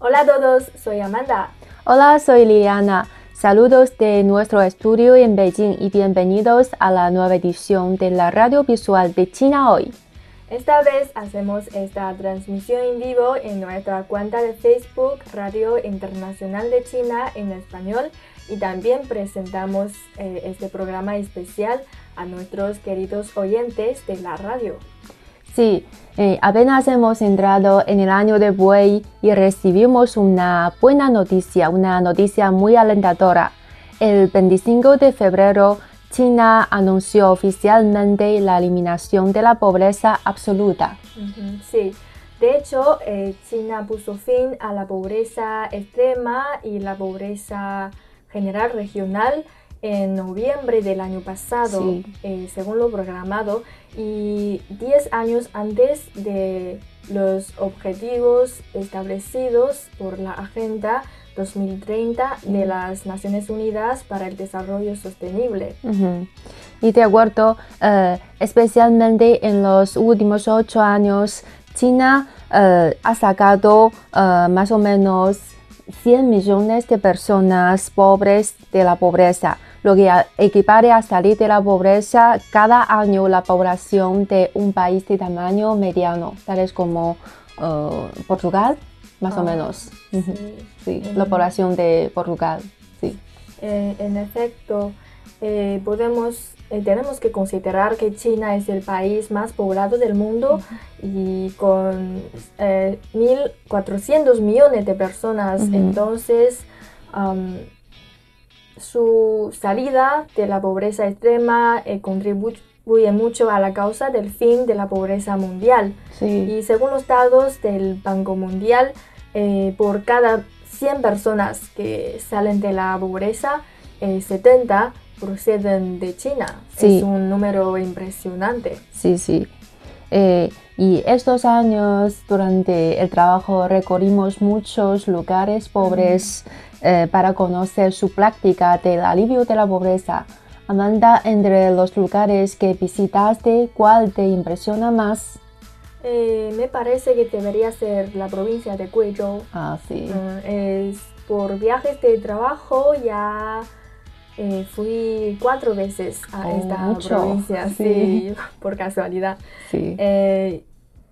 Hola a todos, soy Amanda. Hola, soy Liliana. Saludos de nuestro estudio en Beijing y bienvenidos a la nueva edición de la radio visual de China hoy. Esta vez hacemos esta transmisión en vivo en nuestra cuenta de Facebook Radio Internacional de China en español y también presentamos eh, este programa especial a nuestros queridos oyentes de la radio. Sí, eh, apenas hemos entrado en el año de buey y recibimos una buena noticia, una noticia muy alentadora. El 25 de febrero, China anunció oficialmente la eliminación de la pobreza absoluta. Sí, de hecho, eh, China puso fin a la pobreza extrema y la pobreza general regional en noviembre del año pasado, Sí. eh, según lo programado, y 10 años antes de los objetivos establecidos por la Agenda 2030 de las Naciones Unidas para el Desarrollo Sostenible. Ujú. Y de acuerdo, eh, especialmente en los últimos ocho años, China eh, ha sacado eh, más o menos 100 millones de personas pobres de la pobreza, lo que equivale a salir de la pobreza cada año la población de un país de tamaño mediano, tales como eh, Portugal, más o Ah, menos. Ujú. sí. Sí, la Mm. población de Portugal. Sí. Eh, en efecto, eh, podemos, eh, tenemos que considerar que China es el país más poblado del mundo y con eh, 1.400 millones de personas. Ujú. Entonces, am, su salida de la pobreza extrema eh, contribuye mucho a la causa del fin de la pobreza mundial. Sí. Y según los datos del Banco Mundial, eh, por cada 100 personas que salen de la pobreza, eh, 70 proceden de China. Sí. Es un número impresionante. Sí, sí. Eh, y estos años, durante el trabajo, recorrimos muchos lugares pobres eh, para conocer su práctica del alivio de la pobreza. Amanda, entre los lugares que visitaste, ¿cuál te impresiona más? Eh, me parece que debería ser la provincia de Guizhou. Ah, sí. Eh, es por viajes de trabajo ya eh, fui cuatro veces a Oh, esta mucho. provincia, Sí. sí, por casualidad. Sí. Eh,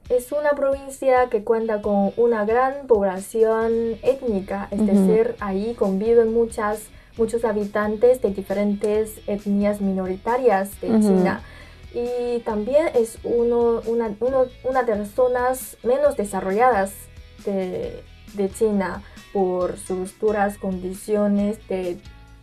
es una provincia que cuenta con una gran población étnica, es decir, ahí conviven muchas, muchos habitantes de diferentes etnias minoritarias de. China. Y también es uno, una, uno- una de las zonas menos desarrolladas de, de China por sus duras condiciones de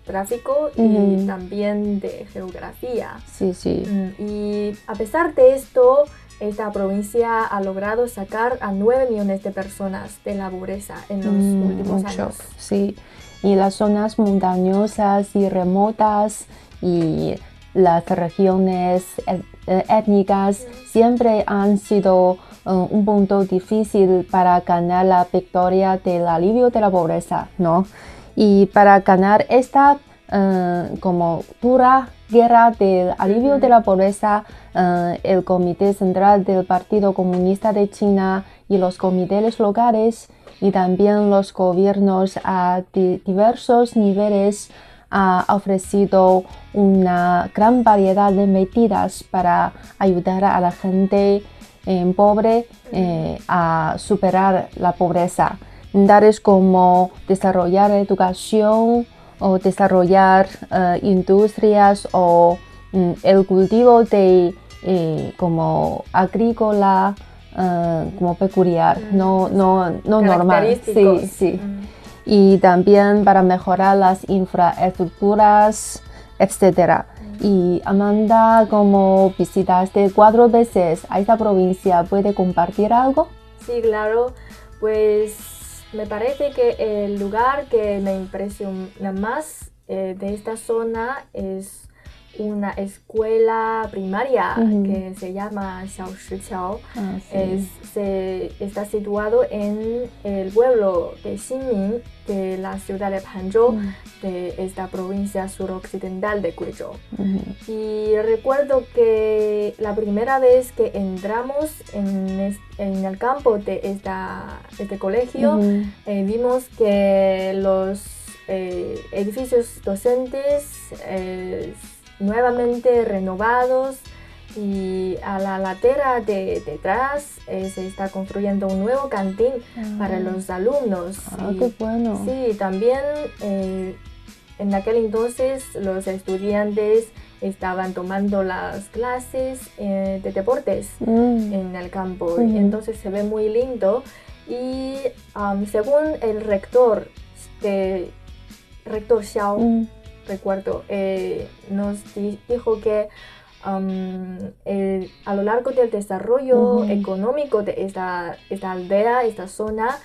tráfico y Ujú. también de geografía. Sí, sí. Mm, Y a pesar de esto, esta provincia ha logrado sacar a 9 millones de personas de la pobreza en los Mm, últimos mucho, años. sí. Y las zonas montañosas y remotas y las regiones eh, étnicas siempre han sido eh, un punto difícil para ganar la victoria del alivio de la pobreza, ¿no? Y para ganar esta eh, como dura guerra del alivio de la pobreza, eh, el Comité Central del Partido Comunista de China y los comités locales y también los gobiernos a di- diversos niveles ha ofrecido una gran variedad de medidas para ayudar a la gente eh, pobre eh, a superar la pobreza, tales como desarrollar educación o desarrollar eh, industrias o mm, el cultivo de eh, como agrícola eh, como peculiar, Mm, no, no, no normal. Sí, sí. Mm. y también para mejorar las infraestructuras, etc. Y Amanda, como visitaste cuatro veces a esta provincia, ¿puede compartir algo? Sí, claro. Pues me parece que el lugar que me impresiona más eh, de esta zona es una escuela primaria que se llama Xiaoshiqiao. Ah, se, está situado en el pueblo de Xinmin, de la ciudad de Panzhou, de esta provincia suroccidental de Guizhou. Y recuerdo que la primera vez que entramos en, en el campo de esta, este colegio, eh, vimos que los eh, edificios docentes eh, nuevamente renovados y a la latera de detrás eh, se está construyendo un nuevo cantín para ah. los alumnos. Ah, qué bueno. Sí, también eh, en aquel entonces los estudiantes estaban tomando las clases eh, de deportes mm. en el campo, y entonces se ve muy lindo. Y según el rector, de, rector Xiao, mm recuerdo, eh, nos dijo que um, a lo largo del desarrollo económico de esta, esta, aldea, esta zona,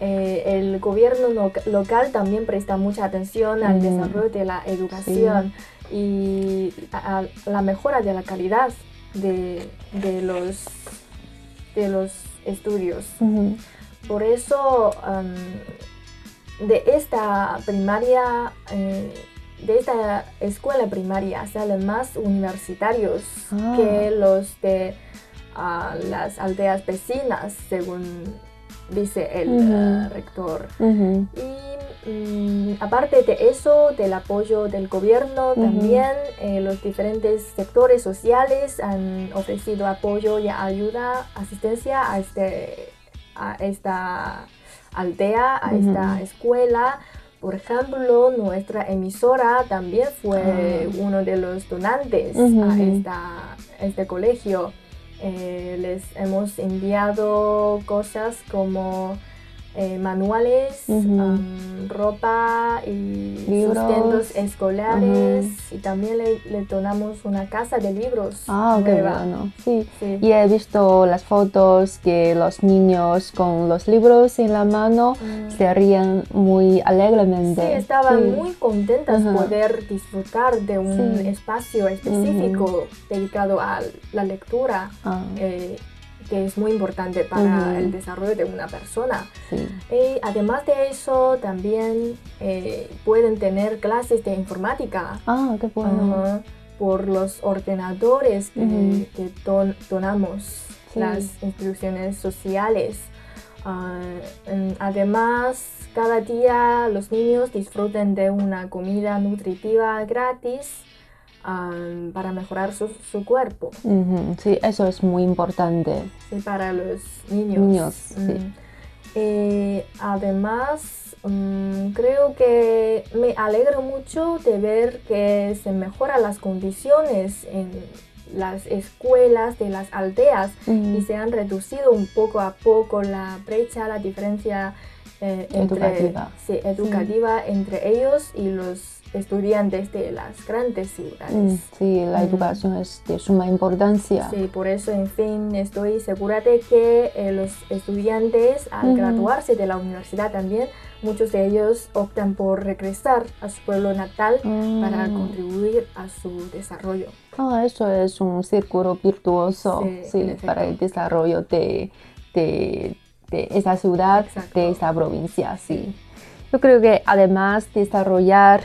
eh, el gobierno local también presta mucha atención al desarrollo de la educación y a, la mejora de la calidad de, los, de los estudios. Por eso, um, de esta primaria, eh, de esta escuela primaria salen más universitarios ah. que los de ah, las aldeas vecinas, según dice el ah, rector. Y mm, aparte de eso, del apoyo del gobierno, también eh, los diferentes sectores sociales han ofrecido apoyo y ayuda, asistencia a, este, a esta aldea, a esta escuela por ejemplo, nuestra emisora también fue ah. uno de los donantes a, esta, este colegio. Eh, les hemos enviado cosas como eh, manuales, ropa y libros escolares y también le, le, donamos una casa de libros. Ah, qué bueno. Sí. Y he visto las fotos que los niños con los libros en la mano mm. se rían muy alegremente. Sí, estaban muy contentas de poder disfrutar de un espacio específico dedicado a la lectura. Ah. Eh, que es muy importante para el desarrollo de una persona. Y además de eso, también eh, pueden tener clases de informática. Ah, qué bueno. por los ordenadores que, donamos, las instituciones sociales. Ah, además, cada día los niños disfruten de una comida nutritiva gratis para mejorar su, su cuerpo. Sí, eso es muy importante. Sí, para los niños. sí. Eh, además, mm, creo que me alegro mucho de ver que se mejoran las condiciones en las escuelas de las aldeas y se han reducido un poco a poco la brecha, la diferencia eh, educativa, educativa entre ellos y los estudiantes de las grandes ciudades. Mm, sí, la mm. educación es de suma importancia. Sí, por eso, en fin, estoy segura de que eh, los estudiantes, al graduarse de la universidad también, muchos de ellos optan por regresar a su pueblo natal para mm. contribuir a su desarrollo. Ah, eso es un círculo virtuoso sí, para el desarrollo de, de, de esa ciudad, de esa provincia. Sí. Yo creo que además desarrollar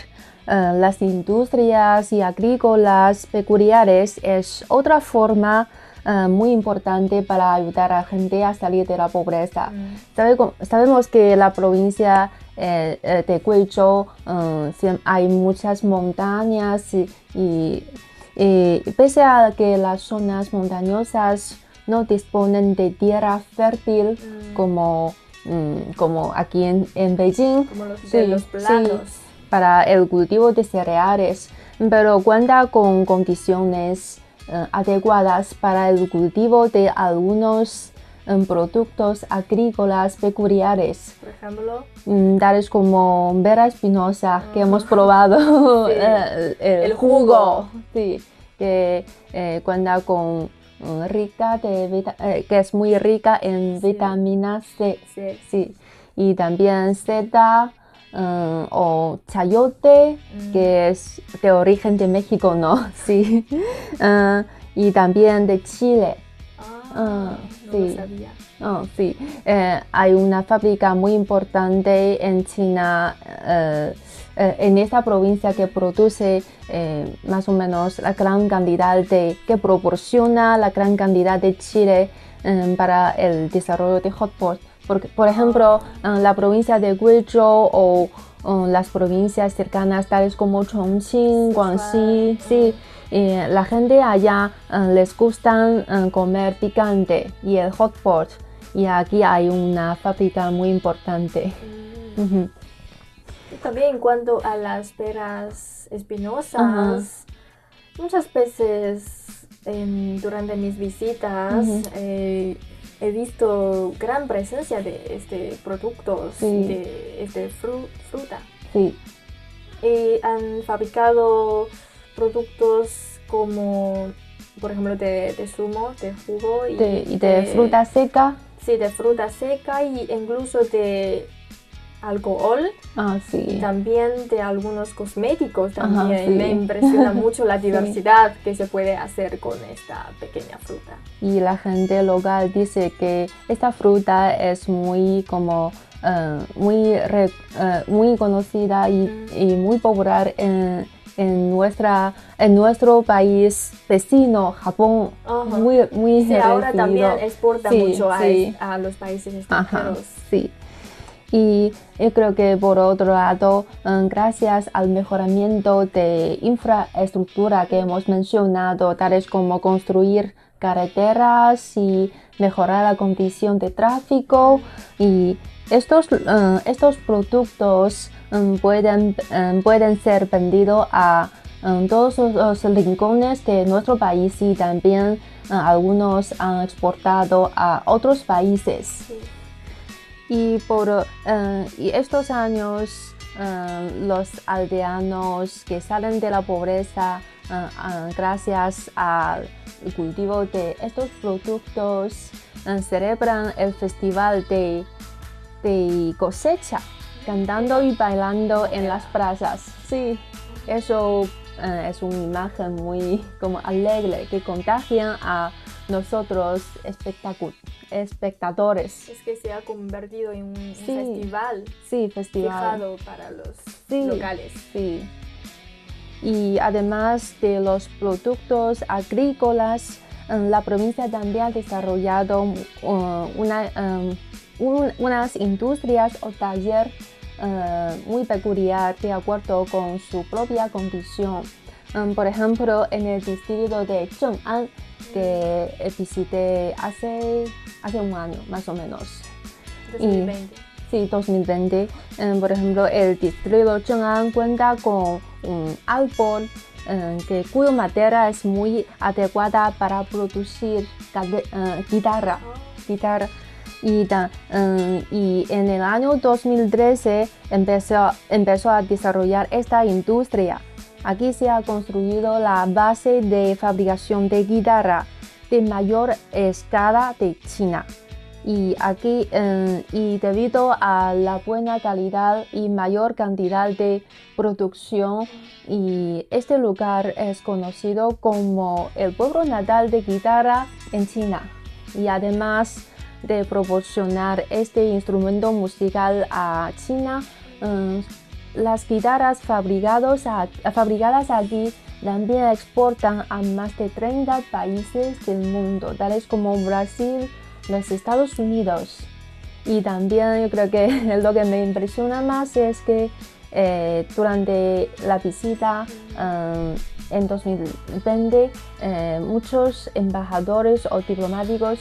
eh, las industrias y agrícolas peculiares es otra forma eh, muy importante para ayudar a la gente a salir de la pobreza. Mm. sabemos que la provincia eh, de Guizhou hay muchas montañas y, pese a que las zonas montañosas no disponen de tierra fértil mm. como, mm, como aquí en, en Beijing. Como los, de los planos para el cultivo de cereales, pero cuenta con condiciones eh, adecuadas para el cultivo de algunos em, productos agrícolas peculiares, Por ejemplo, mm, tales como vera espinosa que hemos Ah. probado, Sí. eh, el, El jugo, jugo. sí, que eh, cuenta con rica de eh, que es muy rica en Sí. vitamina C, sí. sí, y también seta mm, o chayote, Mm. que es de origen de México, ¿no? Sí, Ah, y también de Chile. Ah, Ah, no sí. lo sabía. Oh, sí, Eh, hay una fábrica muy importante en China, eh, eh, en esta provincia que produce eh, más o menos la gran cantidad de, que proporciona la gran cantidad de chile eh, para el desarrollo de hotpot. Porque, por ejemplo, en la provincia de Guizhou o, o las provincias cercanas tales como Chongqing, Guangxi, sí, eh, la gente allá eh, les gustan eh, comer picante y el hot pot. Y aquí hay una fábrica muy importante. Mm. Y También en cuanto a las peras espinosas, muchas veces em, durante mis visitas he visto gran presencia de este productos, Sí. de este fru- fruta. Sí, Y han fabricado productos como, por ejemplo, de, de zumo, de jugo y de, y de fruta seca. Sí, de fruta seca y incluso de alcohol Ah, y sí. también de algunos cosméticos Ajá, también. sí. Me impresiona mucho la diversidad que se puede hacer con esta pequeña fruta. Y la gente local dice que esta fruta es muy como eh, muy, re- eh, muy conocida y, Mm. y muy popular en, en, nuestra, en nuestro país vecino, Japón. Muy, muy Sí, ahora también exporta Sí, mucho a, sí. a los países Ajá, extranjeros. sí. Y yo creo que por otro lado, eh, gracias al mejoramiento de infraestructura que hemos mencionado, tales como construir carreteras y mejorar la condición de tráfico, y estos, eh, estos productos pueden, eh, pueden ser vendidos a eh, todos los, rincones de nuestro país y también eh, algunos han exportado a otros países. Y por eh, y estos años, eh, los aldeanos que salen de la pobreza gracias al cultivo de estos productos celebran el festival de, de cosecha, cantando y bailando en las plazas. Sí, eso eh, es una imagen muy como alegre que contagia a nosotros espectadores. Es que se ha convertido en un, festival Sí, festival. fijado para los Sí. locales. Sí. Y además de los productos agrícolas, la provincia también ha desarrollado una, eh, un- unas industrias o taller eh, muy peculiar de acuerdo con su propia condición. Eh, por ejemplo, en el distrito de Cheng'an, que visité hace, hace un año más o menos. 2020. Sí, 2020. Eh, por ejemplo, el distrito Cheng'an cuenta con un árbol eh, que, cuya madera es muy adecuada para producir eh, guitarra. guitarra. Y, eh, y en el año 2013 empezó, empezó a desarrollar esta industria. Aquí se ha construido la base de fabricación de guitarra de mayor escala de China. Y aquí, eh, y debido a la buena calidad y mayor cantidad de producción, y este lugar es conocido como el pueblo natal de guitarra en China. Y además de proporcionar este instrumento musical a China, eh, las guitarras fabricados a- fabricadas aquí también exportan a más de 30 países del mundo, tales como Brasil, los Estados Unidos. Y también yo creo que lo que me impresiona más es que eh, durante la visita eh, en 2020 eh, muchos embajadores o diplomáticos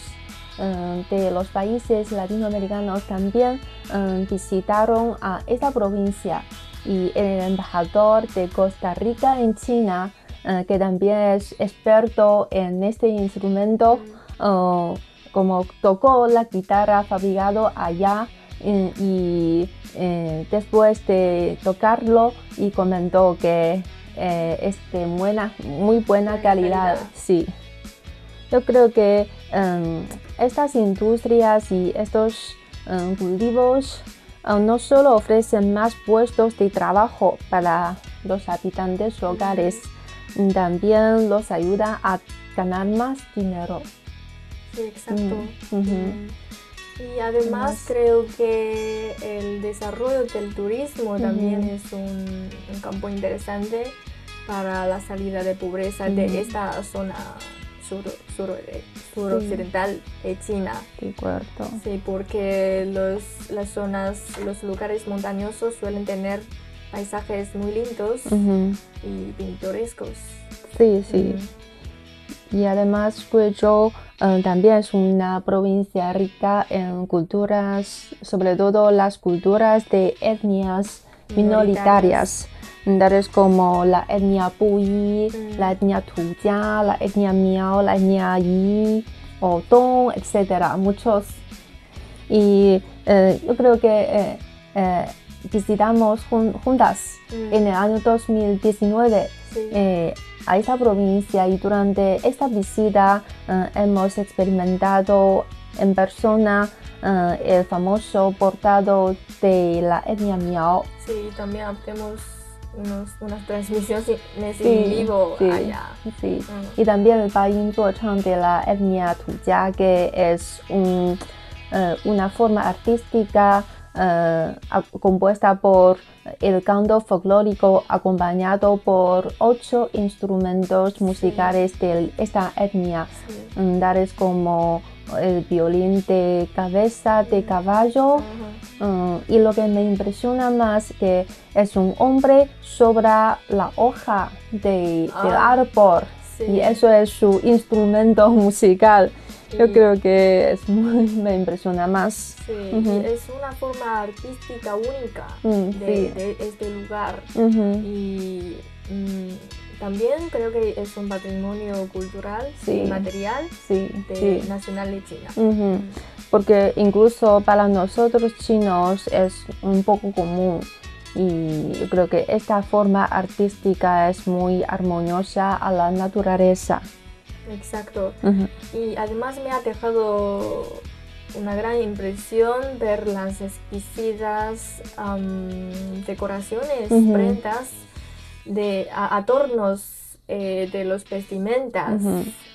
de los países latinoamericanos también eh, visitaron a esta provincia y el embajador de Costa Rica en China, eh, que también es experto en este instrumento, eh, como tocó la guitarra fabricado allá y después de tocarlo y comentó que es de buena, muy buena calidad. Sí. Yo creo que em, estas industrias y estos em, cultivos em, no solo ofrecen más puestos de trabajo para los habitantes locales, también los ayuda a ganar más dinero. Sí, exacto. Mm, mm. Y además creo que el desarrollo del turismo también es un, campo interesante para la salida de pobreza de esta zona sur, sur, suroccidental de China. De acuerdo. Sí, porque los, las zonas, los lugares montañosos suelen tener paisajes muy lindos y pintorescos. Sí, sí. Y además Guizhou eh, también es una provincia rica en culturas, sobre todo las culturas de etnias minoritarias tales como la etnia Puyi, mm. la etnia Tujia, la etnia Miao, la etnia Yi o Dong, etc. Muchos. Y eh, yo creo que eh, eh, visitamos juntas mm. en el año 2019 a esta provincia y durante esta visita hemos experimentado en persona el famoso portado de la etnia Miao. Sí, también unos, unas transmisiones en vivo allá. Sí. Mm. Y también el Bayin Chang de la etnia Tujia, que es un, uh, una forma artística uh, compuesta por el canto folclórico acompañado por ocho instrumentos musicales de esta etnia, mm, tales como el violín de cabeza de caballo. Mm, y lo que me impresiona más que es un hombre sobre la hoja de, del ah, árbol. y eso es su instrumento musical. Yo creo que es me impresiona más. Sí, es una forma artística única mm, de, este lugar. Y mm, también creo que es un patrimonio cultural y material de, nacional de China porque incluso para nosotros chinos es un poco común y yo creo que esta forma artística es muy armoniosa a la naturaleza. Exacto. Y además me ha dejado una gran impresión ver las exquisitas decoraciones, prendas, de adornos eh, de los vestimentas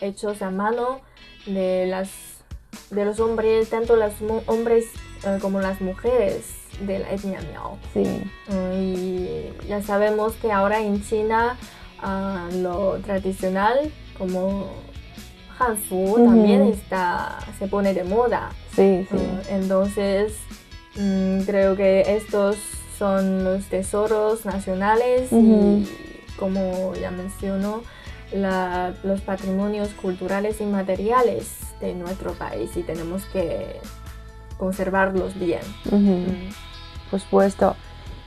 hechos a mano de las de los hombres, tanto los hombres eh, como las mujeres de la etnia Miao. Sí. Mm, y ya sabemos que ahora en China ah, lo tradicional como Hanfu también está, se pone de moda. Sí, sí. Mm, entonces, mm, creo que estos son los tesoros nacionales y como ya mencionó, los patrimonios culturales y materiales de nuestro país y tenemos que conservarlos bien. Por supuesto.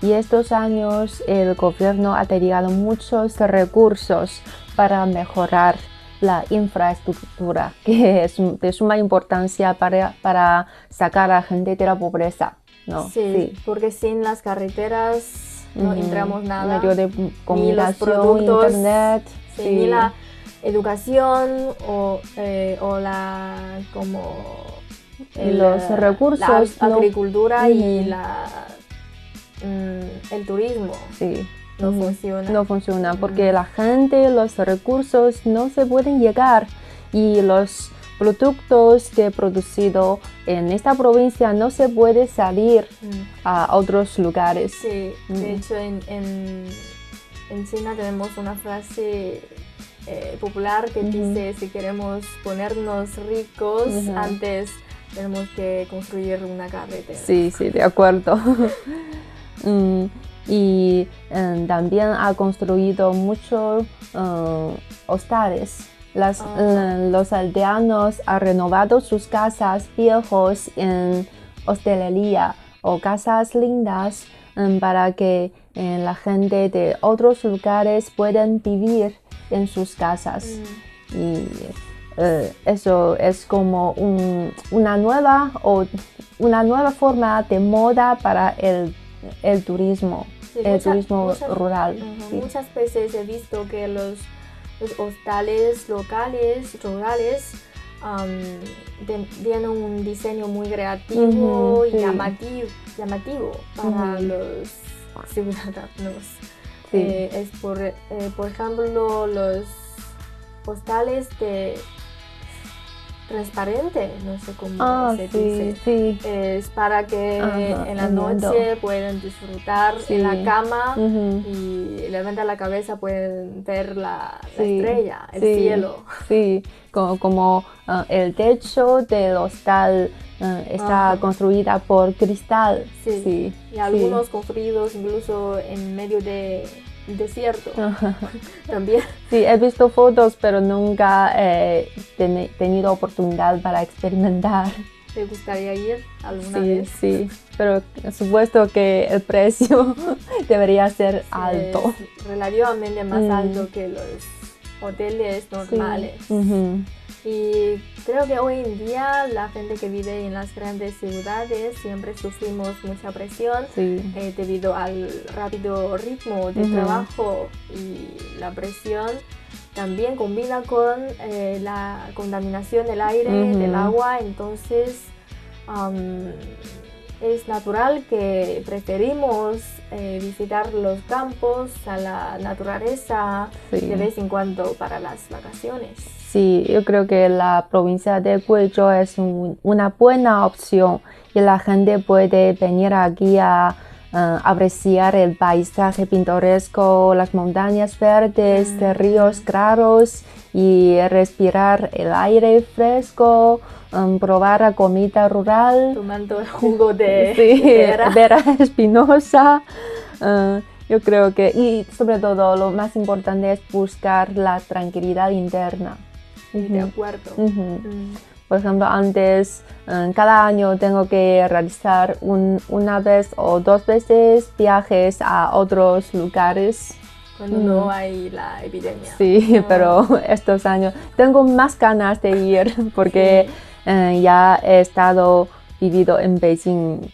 Y estos años el gobierno ha dedicado muchos recursos para mejorar la infraestructura, que es de suma importancia para, para sacar a la gente de la pobreza. ¿no? Sí, porque sin las carreteras no entramos nada. Medio de comunicación, internet ni la educación o, eh, o la como los recursos la agricultura y la mm, el turismo. Sí. No funciona. No funciona porque la gente los recursos no se pueden llegar y los productos que he producido en esta provincia no se puede salir a otros lugares. Sí de hecho en, en en China tenemos una frase eh, popular que dice si queremos ponernos ricos antes tenemos que construir una carretera. Sí, sí, de acuerdo. Mm, y em, también ha construido muchos uh, hostales. Las, ah. eh, los aldeanos han renovado sus casas viejos en hostelería o casas lindas para que eh, la gente de otros lugares pueden vivir en sus casas. Mm. Y eh, eso es como una nueva o una nueva forma de moda para el, el turismo, el turismo rural. Muchas veces he visto que los, los hostales locales, rurales, tienen un diseño muy creativo y llamativo, llamativo para los ciudadanos. Eh, es por, eh, por ejemplo los postales de transparente, no sé cómo ah, se dice. Es para que en la noche puedan disfrutar en la cama y levantar la cabeza pueden ver la, estrella, el cielo. Sí, como, como ah, el techo del hostal ah, está construida por cristal. Sí. Y algunos construidos incluso en medio de desierto también. Sí, he visto fotos, pero nunca he tenido oportunidad para experimentar. ¿Te gustaría ir alguna sí, vez? Sí, pero supuesto que el precio debería ser alto. relativamente más mm. alto que los hoteles normales. Y creo que hoy en día la gente que vive en las grandes ciudades siempre sufrimos mucha presión eh, debido al rápido ritmo de trabajo y la presión también combina con eh, la contaminación del aire, del agua, entonces es natural que preferimos eh, visitar los campos, a la naturaleza de vez en cuando para las vacaciones. Sí, yo creo que la provincia de Guizhou es una buena opción y la gente puede venir aquí a eh, apreciar el paisaje pintoresco, las montañas verdes, mm. ríos claros y respirar el aire fresco Um, probar la comida rural. Tomando el jugo de vera. espinosa. Uh, yo creo que, y sobre todo lo más importante es buscar la tranquilidad interna. De acuerdo. Mm. Por ejemplo, antes, cada año tengo que realizar una vez o dos veces viajes a otros lugares. Cuando no hay la epidemia. Sí, ah. pero estos años tengo más ganas de ir porque eh, ya he estado vivido en Beijing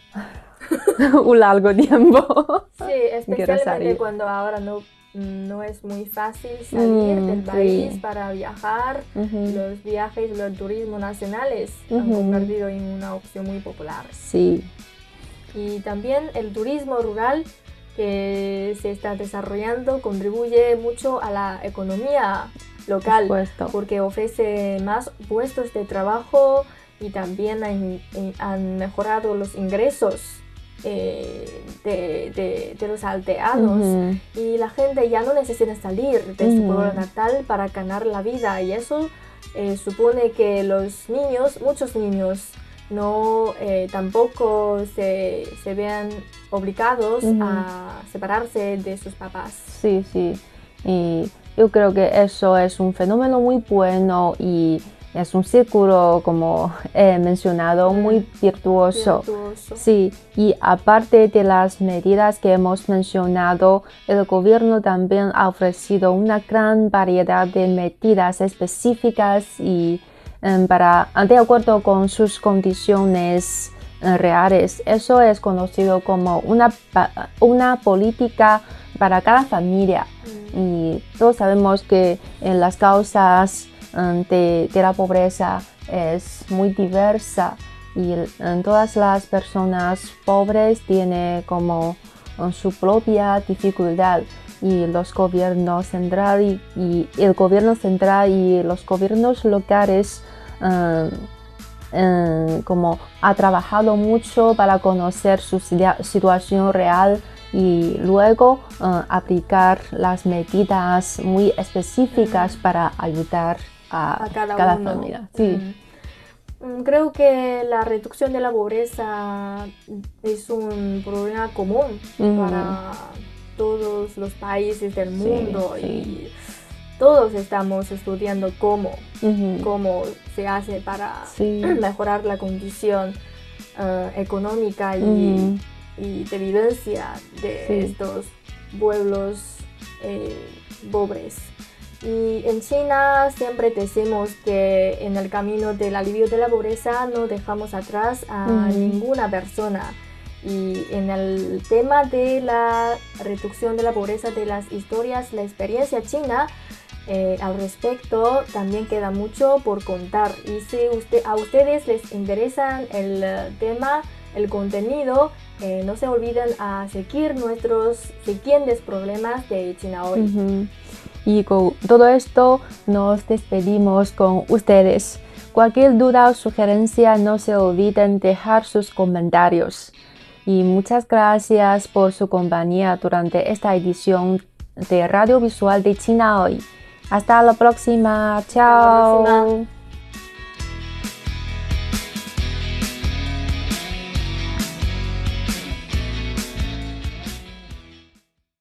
un largo tiempo. Sí, especialmente cuando ahora no, no es muy fácil salir mm, del país para viajar. Los viajes, los turismos nacionales han convertido en una opción muy popular. Sí. Y también el turismo rural que se está desarrollando contribuye mucho a la economía local porque ofrece más puestos de trabajo y también han, mejorado los ingresos eh, de, los aldeanos y la gente ya no necesita salir de su pueblo natal para ganar la vida y eso eh, supone que los niños, muchos niños, no eh, tampoco se, vean obligados a separarse de sus papás. Sí, sí. Y yo creo que eso es un fenómeno muy bueno y es un círculo, como he mencionado, muy virtuoso. Sí, y aparte de las medidas que hemos mencionado, el gobierno también ha ofrecido una gran variedad de medidas específicas y em, para, de acuerdo con sus condiciones eh, reales. Eso es conocido como una, una política para cada familia. Mm. Y todos sabemos que en las causas de, la pobreza es muy diversa y en todas las personas pobres tienen como mm, su propia dificultad y los gobiernos central y, el gobierno central y los gobiernos locales como ha trabajado mucho para conocer su situación real y luego aplicar las medidas muy específicas para ayudar a, cada, familia. Sí. Mm, creo que la reducción de la pobreza es un problema común para todos los países del mundo y todos estamos estudiando cómo, cómo se hace para mejorar la condición uh, económica y y de vivencia de estos pueblos eh, pobres. Y en China siempre decimos que en el camino del alivio de la pobreza no dejamos atrás a ninguna persona. Y en el tema de la reducción de la pobreza de las historias, la experiencia china, eh, al respecto también queda mucho por contar. Y si usted, a ustedes les interesa el tema, el contenido, eh, no se olviden a seguir nuestros siguientes problemas de China hoy. Y con todo esto nos despedimos con ustedes. Cualquier duda o sugerencia no se olviden dejar sus comentarios. Y muchas gracias por su compañía durante esta edición de Radio Visual de China hoy. Hasta la próxima. Chao.